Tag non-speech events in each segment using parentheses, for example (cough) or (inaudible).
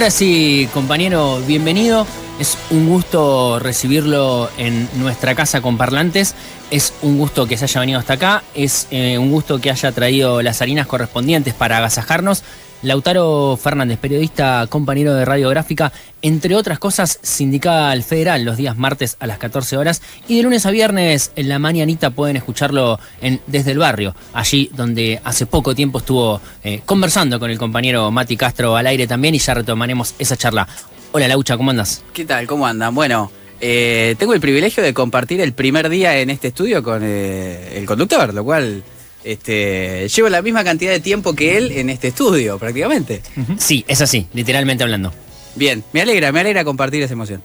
Ahora sí, compañero, bienvenido. Es un gusto recibirlo en nuestra casa con parlantes. Es un gusto que se haya venido hasta acá. Es eh, un gusto que haya traído las harinas correspondientes para agasajarnos. Lautaro Fernández, periodista, compañero de radiográfica, entre otras cosas, sindical federal los días martes a las 14 horas y de lunes a viernes en la mañanita pueden escucharlo en, desde el barrio, allí donde hace poco tiempo estuvo eh, conversando con el compañero Mati Castro al aire también y ya retomaremos esa charla. Hola Laucha, ¿cómo andas? ¿Qué tal? ¿Cómo andan? Bueno, eh, tengo el privilegio de compartir el primer día en este estudio con eh, el conductor, lo cual este, llevo la misma cantidad de tiempo que él en este estudio, prácticamente. Sí, es así, literalmente hablando. Bien, me alegra, me alegra compartir esa emoción.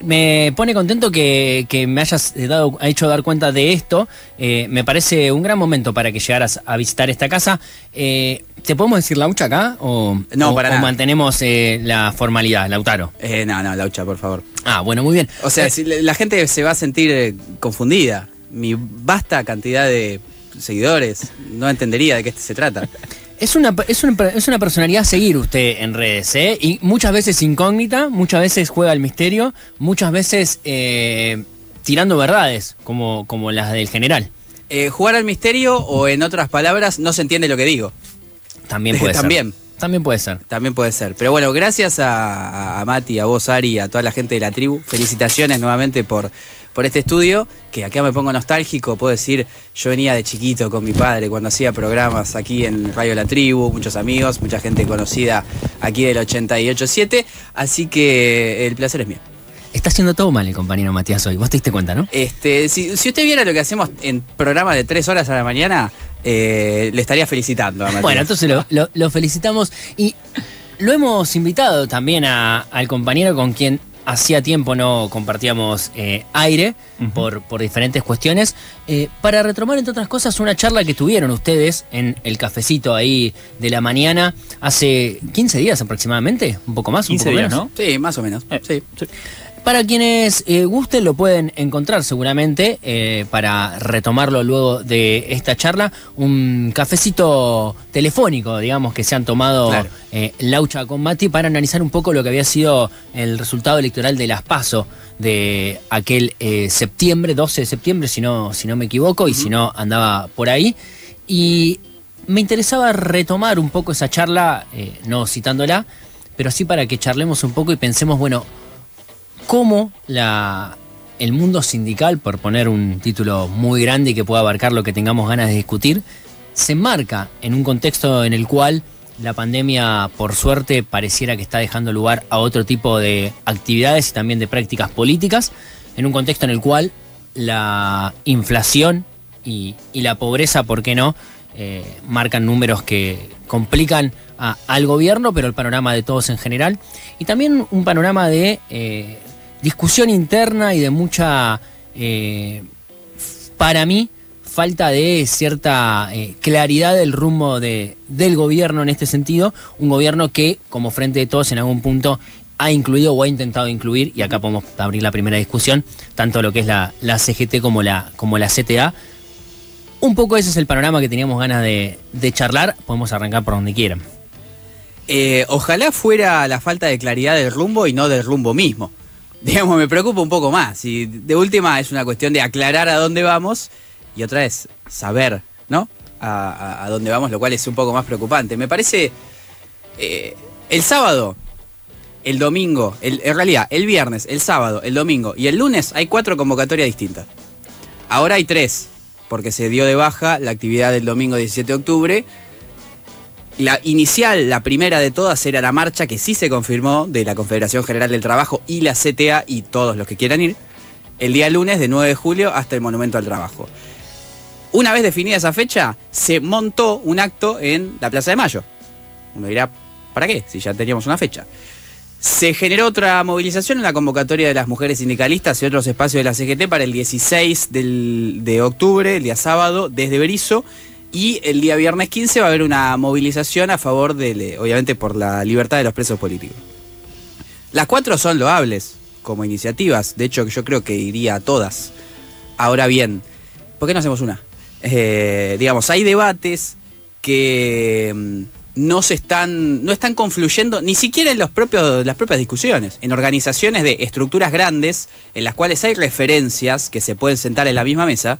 Me pone contento que, me hayas dado, hecho dar cuenta de esto. Eh, me parece un gran momento para que llegaras a visitar esta casa. Eh, ¿Te podemos decir Laucha acá? ¿O, no, para mantenemos eh, la formalidad, Lautaro? no, no, Laucha, por favor. Ah, bueno, muy bien. O sea, si la gente se va a sentir confundida. Mi vasta cantidad de seguidores, no entendería de qué se trata. Es una, es, una, personalidad a seguir usted en redes, ¿eh? Y muchas veces incógnita, muchas veces juega al misterio, muchas veces eh, tirando verdades, como, como las del general. Eh, jugar al misterio o en otras palabras, no se entiende lo que digo. También (laughs) puede También. ser. También puede ser. También puede ser. Pero bueno, gracias a, a Mati, a vos, Ari, a toda la gente de la tribu. Felicitaciones nuevamente por, por este estudio, que acá me pongo nostálgico, puedo decir, yo venía de chiquito con mi padre cuando hacía programas aquí en Radio La Tribu, muchos amigos, mucha gente conocida aquí del 88.7, así que el placer es mío. Está haciendo todo mal el compañero Matías hoy, vos te diste cuenta, ¿no? Este, si, usted viera lo que hacemos en programas de tres horas a la mañana, eh, le estaría felicitando a Matías. Bueno, entonces lo, felicitamos y lo hemos invitado también al compañero con quien hacía tiempo no compartíamos eh, aire por, por, diferentes cuestiones, eh, para retomar, entre otras cosas, una charla que tuvieron ustedes en el cafecito ahí de la mañana hace 15 días aproximadamente, un poco más, un poco días, ¿no? Sí, más o menos. Eh, sí. Para quienes eh, gusten lo pueden encontrar seguramente eh, para retomarlo luego de esta charla, un cafecito telefónico, digamos, que se han tomado eh, Laucha con Mati para analizar un poco lo que había sido el resultado electoral de las PASO de aquel septiembre, 12 de septiembre, si no, si no me equivoco, y si no andaba por ahí. Y me interesaba retomar un poco esa charla, no citándola, pero sí para que charlemos un poco y pensemos, bueno, cómo el mundo sindical, por poner un título muy grande y que pueda abarcar lo que tengamos ganas de discutir, se enmarca en un contexto en el cual la pandemia, por suerte, pareciera que está dejando lugar a otro tipo de actividades y también de prácticas políticas, en un contexto en el cual la inflación y, la pobreza, ¿por qué no?, eh, marcan números que complican al gobierno, pero el panorama de todos en general, y también un panorama de eh, discusión interna y de mucha, eh, para mí, falta de cierta eh, claridad del rumbo de, del gobierno en este sentido, un gobierno que, como Frente de Todos, en algún punto ha incluido o ha intentado incluir, y acá podemos abrir la primera discusión, tanto lo que es la, la CGT como la, como la CTA. Un poco ese es el panorama que teníamos ganas de, charlar, podemos arrancar por donde quieran. Eh, ojalá fuera la falta de claridad del rumbo y no del rumbo mismo digamos, me preocupa un poco más. Y de última es una cuestión de aclarar a dónde vamos y otra es saber, ¿no? A, dónde vamos, lo cual es un poco más preocupante. Me parece, eh, el sábado, el domingo, en realidad, el viernes, el sábado, el domingo y el lunes hay cuatro convocatorias distintas. Ahora hay tres, porque se dio de baja la actividad del domingo 17 de octubre la inicial, la primera de todas, era la marcha que sí se confirmó de la Confederación General del Trabajo y la CTA y todos los que quieran ir, el día lunes de 9 de julio hasta el Monumento al Trabajo. Una vez definida esa fecha, se montó un acto en la Plaza de Mayo. Uno dirá, ¿para qué? Si ya teníamos una fecha. Se generó otra movilización en la convocatoria de las mujeres sindicalistas y otros espacios de la CGT para el 16 de octubre, el día sábado, desde Berizo y el día viernes 15 va a haber una movilización a favor de, obviamente, por la libertad de los presos políticos. Las cuatro son loables como iniciativas, de hecho yo creo que iría a todas. Ahora bien, ¿por qué no hacemos una? Eh, digamos, hay debates que, mm, no se están, no están confluyendo ni siquiera en los propios, las propias discusiones, en organizaciones de estructuras grandes en las cuales hay referencias que se pueden sentar en la misma mesa,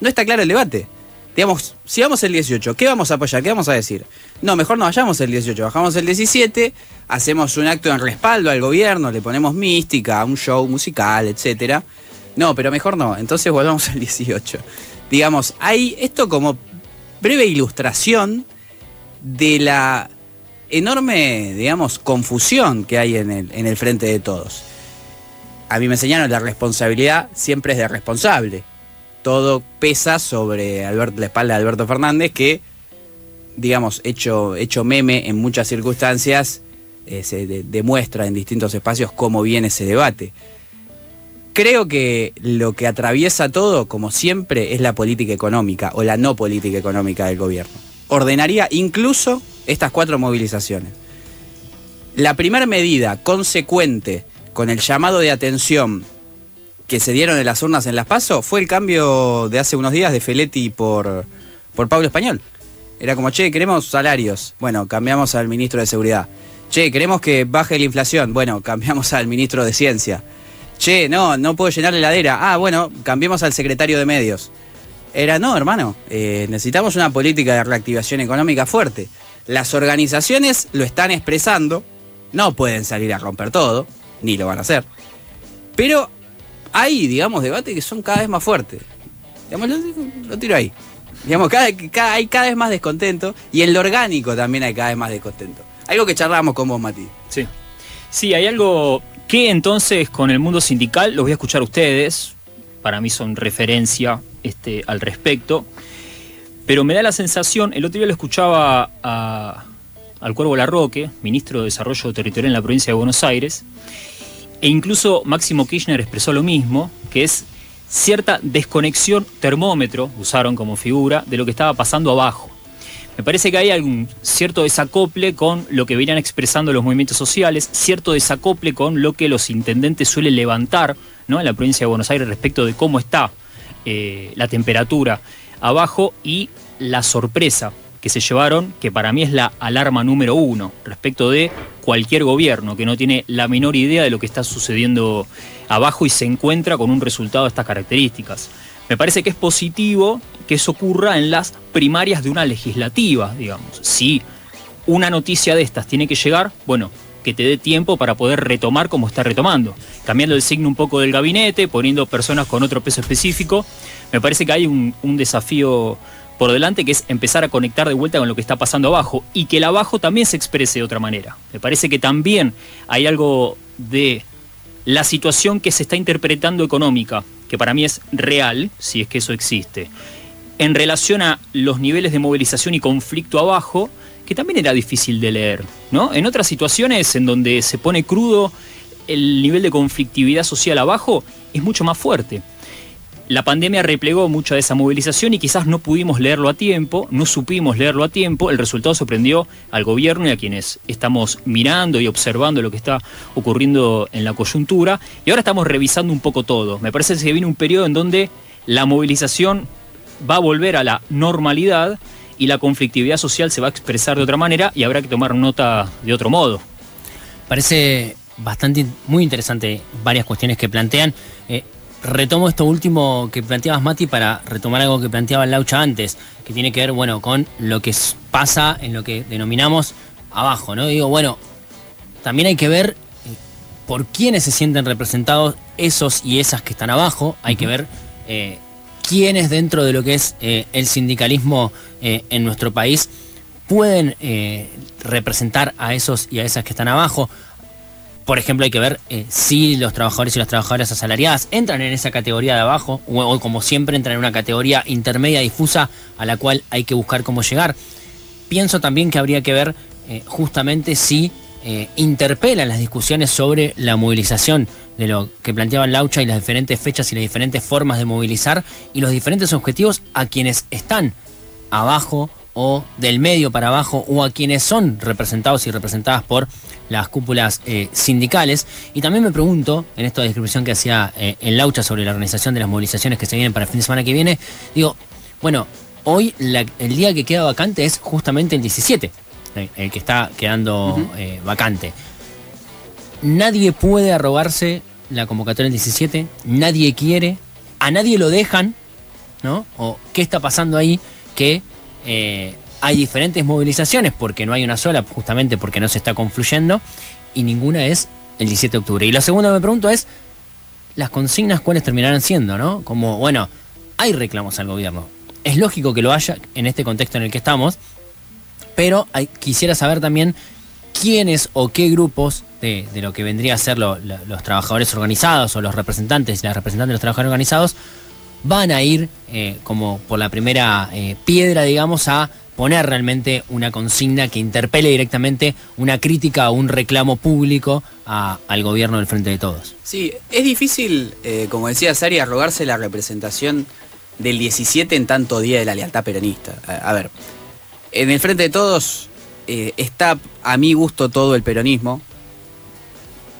no está claro el debate. Digamos, si vamos el 18, ¿qué vamos a apoyar? ¿Qué vamos a decir? No, mejor no vayamos el 18, bajamos el 17, hacemos un acto en respaldo al gobierno, le ponemos mística, un show musical, etcétera. No, pero mejor no, entonces volvamos al 18. Digamos, hay esto como breve ilustración de la enorme, digamos, confusión que hay en el, en el frente de todos. A mí me enseñaron la responsabilidad siempre es de responsable. Todo pesa sobre la espalda de Alberto Fernández, que, digamos, hecho, hecho meme en muchas circunstancias, eh, se demuestra en distintos espacios cómo viene ese debate. Creo que lo que atraviesa todo, como siempre, es la política económica o la no política económica del gobierno ordenaría incluso estas cuatro movilizaciones. La primera medida consecuente con el llamado de atención que se dieron en las urnas en Las Paso fue el cambio de hace unos días de Feletti por, por Pablo Español. Era como, che, queremos salarios. Bueno, cambiamos al ministro de Seguridad. Che, queremos que baje la inflación. Bueno, (laughs) cambiamos al ministro de Ciencia. Che, no, no puedo llenar la heladera. Ah, bueno, cambiemos al secretario de Medios. Era, no, hermano, eh, necesitamos una política de reactivación económica fuerte. Las organizaciones lo están expresando, no pueden salir a romper todo, ni lo van a hacer. Pero hay, digamos, debates que son cada vez más fuertes. Digamos, lo, tiro ahí. Digamos, cada, hay cada vez más descontento y en lo orgánico también hay cada vez más descontento. Algo que charlamos con vos, Mati. Sí. Sí, hay algo que entonces con el mundo sindical los voy a escuchar ustedes. Para mí son referencia este, al respecto. Pero me da la sensación, el otro día lo escuchaba al Cuervo Larroque, ministro de Desarrollo Territorial en la provincia de Buenos Aires, e incluso Máximo Kirchner expresó lo mismo, que es cierta desconexión termómetro, usaron como figura, de lo que estaba pasando abajo. Me parece que hay algún cierto desacople con lo que venían expresando los movimientos sociales, cierto desacople con lo que los intendentes suelen levantar ¿no? en la provincia de Buenos Aires respecto de cómo está eh, la temperatura abajo y la sorpresa que se llevaron, que para mí es la alarma número uno respecto de cualquier gobierno que no tiene la menor idea de lo que está sucediendo abajo y se encuentra con un resultado de estas características. Me parece que es positivo que eso ocurra en las primarias de una legislativa, digamos. Si una noticia de estas tiene que llegar, bueno, que te dé tiempo para poder retomar como está retomando. Cambiando el signo un poco del gabinete, poniendo personas con otro peso específico. Me parece que hay un, desafío por delante que es empezar a conectar de vuelta con lo que está pasando abajo y que el abajo también se exprese de otra manera. Me parece que también hay algo de la situación que se está interpretando económica, que para mí es real, si es que eso existe, en relación a los niveles de movilización y conflicto abajo, que también era difícil de leer, ¿no? En otras situaciones en donde se pone crudo el nivel de conflictividad social abajo es mucho más fuerte. La pandemia replegó mucha de esa movilización y quizás no pudimos leerlo a tiempo, no supimos leerlo a tiempo, el resultado sorprendió al gobierno y a quienes estamos mirando y observando lo que está ocurriendo en la coyuntura y ahora estamos revisando un poco todo. Me parece que viene un periodo en donde la movilización va a volver a la normalidad y la conflictividad social se va a expresar de otra manera y habrá que tomar nota de otro modo. Parece bastante muy interesante varias cuestiones que plantean. Eh, retomo esto último que planteabas, Mati, para retomar algo que planteaba Laucha antes, que tiene que ver, bueno, con lo que pasa en lo que denominamos abajo, ¿no? Digo, bueno, también hay que ver eh, por quiénes se sienten representados esos y esas que están abajo, hay que ver eh, quiénes dentro de lo que es eh, el sindicalismo eh, en nuestro país pueden representar a esos y a esas que están abajo. Por ejemplo, hay que ver si los trabajadores y las trabajadoras asalariadas entran en esa categoría de abajo o, como siempre entran en una categoría intermedia difusa a la cual hay que buscar cómo llegar. Pienso también que habría que ver justamente si interpelan las discusiones sobre la movilización de lo que planteaba Laucha y las diferentes fechas y las diferentes formas de movilizar y los diferentes objetivos a quienes están abajo o del medio para abajo o a quienes son representados y representadas por las cúpulas eh, sindicales. Y también me pregunto, en esta descripción que hacía eh, en Laucha sobre la organización de las movilizaciones que se vienen para el fin de semana que viene, digo, bueno, hoy el día que queda vacante es justamente el 17. el que está quedando eh, vacante. Nadie puede arrogarse la convocatoria del 17, nadie quiere, a nadie lo dejan, ¿no? O qué está pasando ahí que eh, hay diferentes movilizaciones porque no hay una sola, justamente porque no se está confluyendo, y ninguna es el 17 de octubre. Y lo segundo que me pregunto es, las consignas cuáles terminarán siendo, ¿no? Como, bueno, hay reclamos al gobierno. Es lógico que lo haya en este contexto en el que estamos, pero quisiera saber también quiénes o qué grupos de, lo que vendría a ser los trabajadores organizados o los representantes y las representantes de los trabajadores organizados van a ir eh, como por la primera eh, piedra, digamos, a poner realmente una consigna que interpele directamente una crítica o un reclamo público al gobierno del Frente de Todos. Sí, es difícil, eh, como decía Sari, arrogarse la representación del 17 en tanto día de la lealtad peronista. A, ver, en el Frente de Todos está a mi gusto todo el peronismo.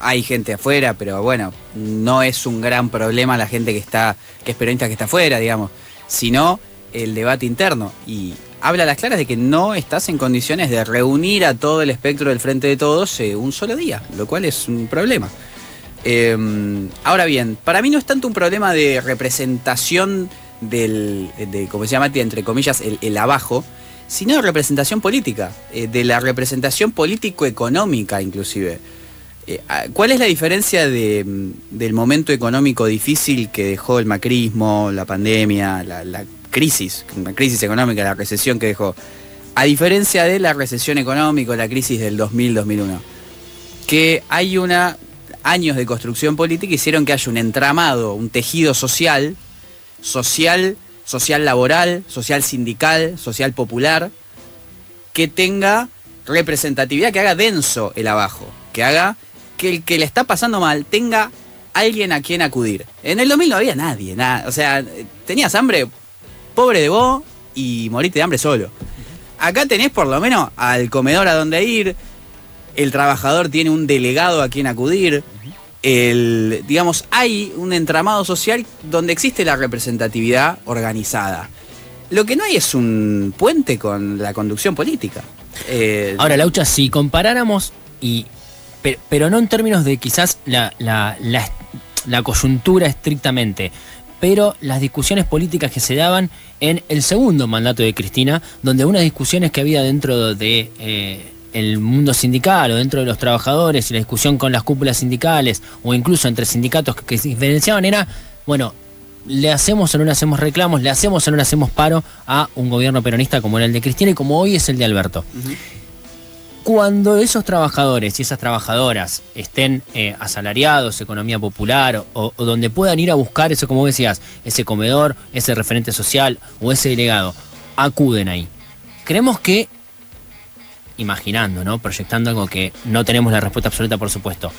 Hay gente afuera, pero bueno, no es un gran problema la gente que está, que es peronista que está afuera, digamos, sino el debate interno. Y habla a las claras de que no estás en condiciones de reunir a todo el espectro del Frente de Todos eh, un solo día, lo cual es un problema. Em, ahora bien, para mí no es tanto un problema de representación del, de, como se llama, entre comillas, el, abajo, sino de representación política, eh, de la representación político-económica inclusive. Eh, ah, ¿Cuál es la diferencia del momento económico difícil que dejó el macrismo, la pandemia, la, la crisis, una crisis económica, la recesión que dejó, a diferencia de la recesión económica, la crisis del 2000-2001, que hay una años de construcción política hicieron que haya un entramado, un tejido social, social, social laboral, social sindical, social popular, que tenga representatividad, que haga denso el abajo, que haga que el que le está pasando mal tenga alguien a quien acudir. En el 2000 no había nadie, nada, o sea, tenías hambre, pobre de vos y morite de hambre solo. Acá tenés por lo menos al comedor a donde ir, el trabajador tiene un delegado a quien acudir, el, digamos, hay un entramado social donde existe la representatividad organizada. Lo que no hay es un puente con la conducción política. Eh, Ahora, Laucha, si comparáramos, y, pero, no en términos de quizás la, la coyuntura estrictamente, pero las discusiones políticas que se daban en el segundo mandato de Cristina, donde unas discusiones que había dentro de eh, el mundo sindical o dentro de los trabajadores y la discusión con las cúpulas sindicales o incluso entre sindicatos que, se diferenciaban era, bueno, le hacemos o no le hacemos reclamos, le hacemos o no le hacemos paro a un gobierno peronista como era el de Cristina y como hoy es el de Alberto cuando esos trabajadores y esas trabajadoras estén eh, asalariados, economía popular, o, donde puedan ir a buscar eso, como decías, ese comedor, ese referente social o ese delegado, acuden ahí. Creemos que, imaginando, ¿no? Proyectando algo que no tenemos la respuesta absoluta, por supuesto,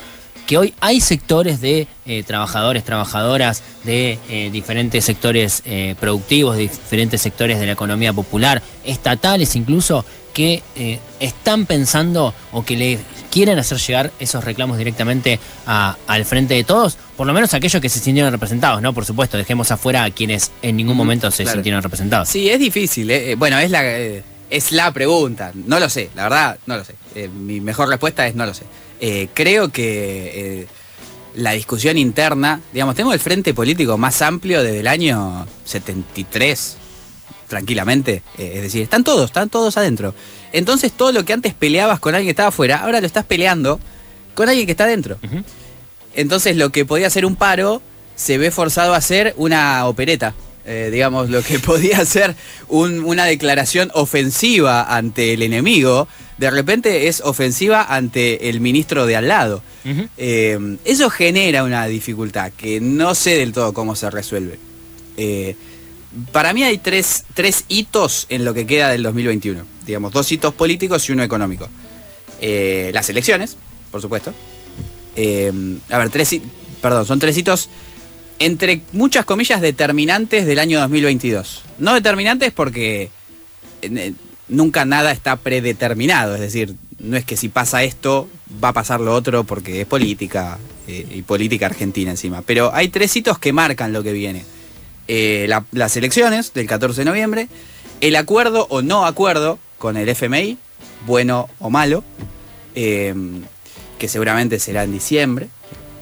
que hoy hay sectores de eh, trabajadores, trabajadoras de eh, diferentes sectores productivos, de diferentes sectores de la economía popular, estatales incluso, que eh, están pensando o que le quieren hacer llegar esos reclamos directamente al frente de todos, por lo menos aquellos que se sintieron representados, ¿no? Por supuesto, dejemos afuera a quienes en ningún momento se sintieron representados. Sí, es difícil, ¿eh? bueno, es la, eh, es la pregunta, no lo sé, la verdad, no lo sé. mi mejor respuesta es no lo sé. Creo que la discusión interna, digamos, tenemos el frente político más amplio desde el año 73, tranquilamente. Eh, es decir, están todos, están todos adentro. Entonces todo lo que antes peleabas con alguien que estaba afuera, ahora lo estás peleando con alguien que está adentro. Entonces lo que podía ser un paro se ve forzado a hacer una opereta. Eh, digamos, lo que (laughs) podía ser una declaración ofensiva ante el enemigo, de repente es ofensiva ante el ministro de al lado. Eh, eso genera una dificultad que no sé del todo cómo se resuelve para mí hay tres, hitos en lo que queda del 2021. Digamos, dos hitos políticos y uno económico. Eh, las elecciones, por supuesto. Eh, a ver, tres, perdón, son tres hitos entre muchas comillas determinantes del año 2022. No determinantes porque eh, nunca nada está predeterminado, es decir, no es que si pasa esto va a pasar lo otro porque es política y política argentina encima. Pero hay tres hitos que marcan lo que viene. Eh, las elecciones del 14 de noviembre, el acuerdo o no acuerdo con el FMI bueno o malo, eh, que seguramente será en diciembre.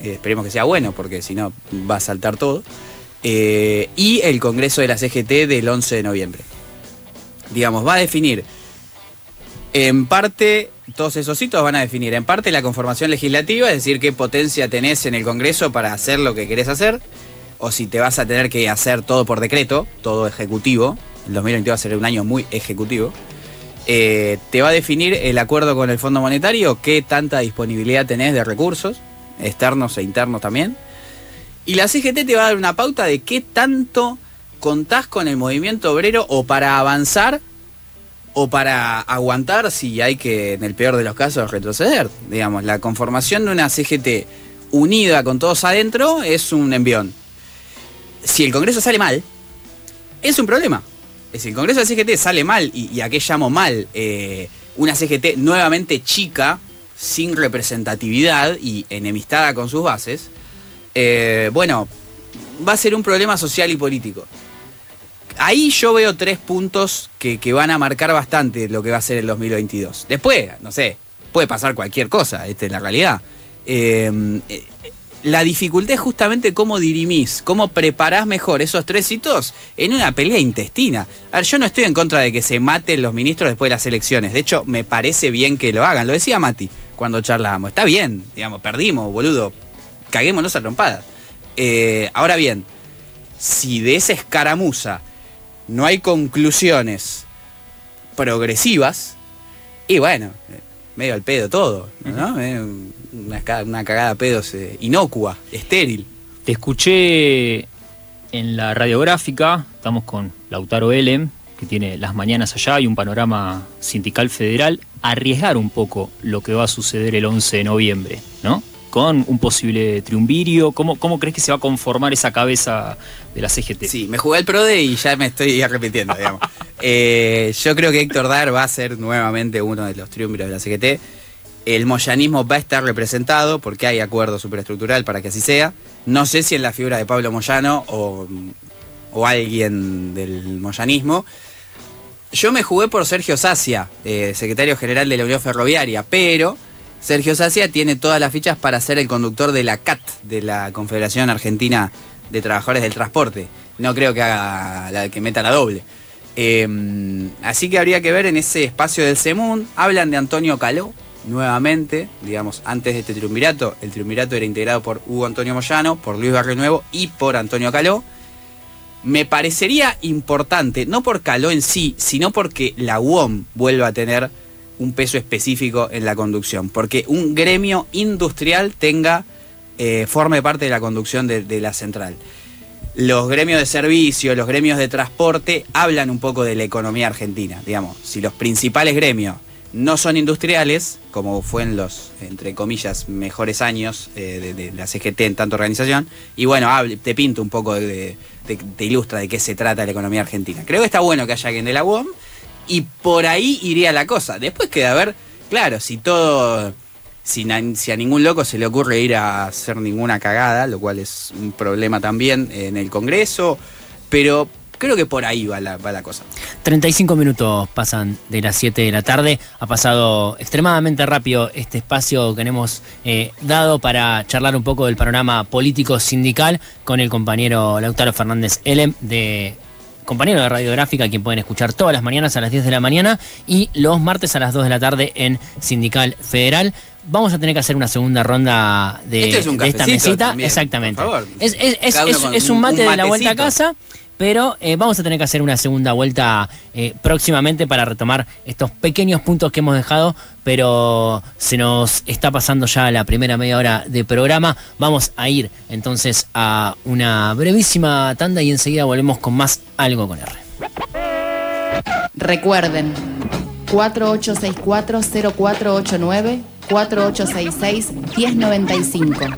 Eh, esperemos que sea bueno, porque si no va a saltar todo. Eh, y el Congreso de la CGT del 11 de noviembre. Digamos, va a definir en parte, todos esos hitos van a definir en parte la conformación legislativa, es decir, qué potencia tenés en el Congreso para hacer lo que querés hacer, o si te vas a tener que hacer todo por decreto, todo ejecutivo. El 2022 va a ser un año muy ejecutivo. Eh, te va a definir el acuerdo con el Fondo Monetario, qué tanta disponibilidad tenés de recursos, externos e internos también. Y la CGT te va a dar una pauta de qué tanto contás con el movimiento obrero o para avanzar o para aguantar si hay que, en el peor de los casos, retroceder. Digamos, la conformación de una CGT unida con todos adentro es un envión. Si el Congreso sale mal, es un problema. Si el Congreso de CGT sale mal, y, a qué llamo mal, eh, una CGT nuevamente chica, sin representatividad y enemistada con sus bases, eh, bueno, va a ser un problema social y político ahí yo veo tres puntos que, van a marcar bastante lo que va a ser el 2022. Después, no sé, puede pasar cualquier cosa, esta es la realidad. Eh, eh, la dificultad es justamente cómo dirimís, cómo preparás mejor esos tres hitos en una pelea intestina. A ver, yo no estoy en contra de que se maten los ministros después de las elecciones. De hecho, me parece bien que lo hagan. Lo decía Mati cuando charlábamos. Está bien, digamos, perdimos, boludo. Caguémonos a trompadas. Eh, ahora bien, si de esa escaramuza no hay conclusiones progresivas, y bueno, medio al pedo todo, ¿no? Una, cagada de pedos eh, inocua, estéril. Te escuché en la radiográfica, estamos con Lautaro Elem, que tiene las mañanas allá y un panorama sindical federal, arriesgar un poco lo que va a suceder el 11 de noviembre, ¿no? Con un posible triunvirio? ¿Cómo, ¿Cómo crees que se va a conformar esa cabeza de la CGT? Sí, me jugué el PRODE y ya me estoy arrepintiendo, digamos. (laughs) Eh, yo creo que Héctor Dar va a ser nuevamente uno de los triunviros de la CGT. El moyanismo va a estar representado porque hay acuerdo superestructural para que así sea. No sé si en la figura de Pablo Moyano o, alguien del moyanismo. Yo me jugué por Sergio Sacia, eh, secretario general de la Unión Ferroviaria, pero Sergio Sacia tiene todas las fichas para ser el conductor de la CAT, de la Confederación Argentina de Trabajadores del Transporte. No creo que haga la que meta la doble. Em, así que habría que ver en ese espacio del SEMUN. Hablan de Antonio Caló, nuevamente, digamos, antes de este triunvirato. El triunvirato era integrado por Hugo Antonio Moyano, por Luis Barrio Nuevo y por Antonio Caló. Me parecería importante, no por Caló en sí, sino porque la UOM vuelva a tener un peso específico en la conducción, porque un gremio industrial tenga, eh, forme parte de la conducción de, la central. Los gremios de servicio, los gremios de transporte hablan un poco de la economía argentina, digamos. Si los principales gremios no son industriales, como fue en los, entre comillas, mejores años eh, de, la CGT en tanta organización, y bueno, te pinto un poco, de, te, ilustra de qué se trata la economía argentina. Creo que está bueno que haya alguien de la UOM, y por ahí iría la cosa. Después queda a ver, claro, si todo, si, a ningún loco se le ocurre ir a hacer ninguna cagada, lo cual es un problema también en el Congreso, pero creo que por ahí va la, va la cosa. 35 minutos pasan de las 7 de la tarde. Ha pasado extremadamente rápido este espacio que hemos eh, dado para charlar un poco del panorama político sindical con el compañero Lautaro Fernández Elem de compañero de Radiográfica, quien pueden escuchar todas las mañanas a las 10 de la mañana y los martes a las 2 de la tarde en Sindical Federal. Vamos a tener que hacer una segunda ronda de, esta mesita. Exactamente. Es, un mate de la vuelta a casa pero eh, vamos a tener que hacer una segunda vuelta eh, próximamente para retomar estos pequeños puntos que hemos dejado, pero se nos está pasando ya la primera media hora de programa. Vamos a ir entonces a una brevísima tanda y enseguida volvemos con más Algo con R. Recuerden, 4864-0489, 4866-1095.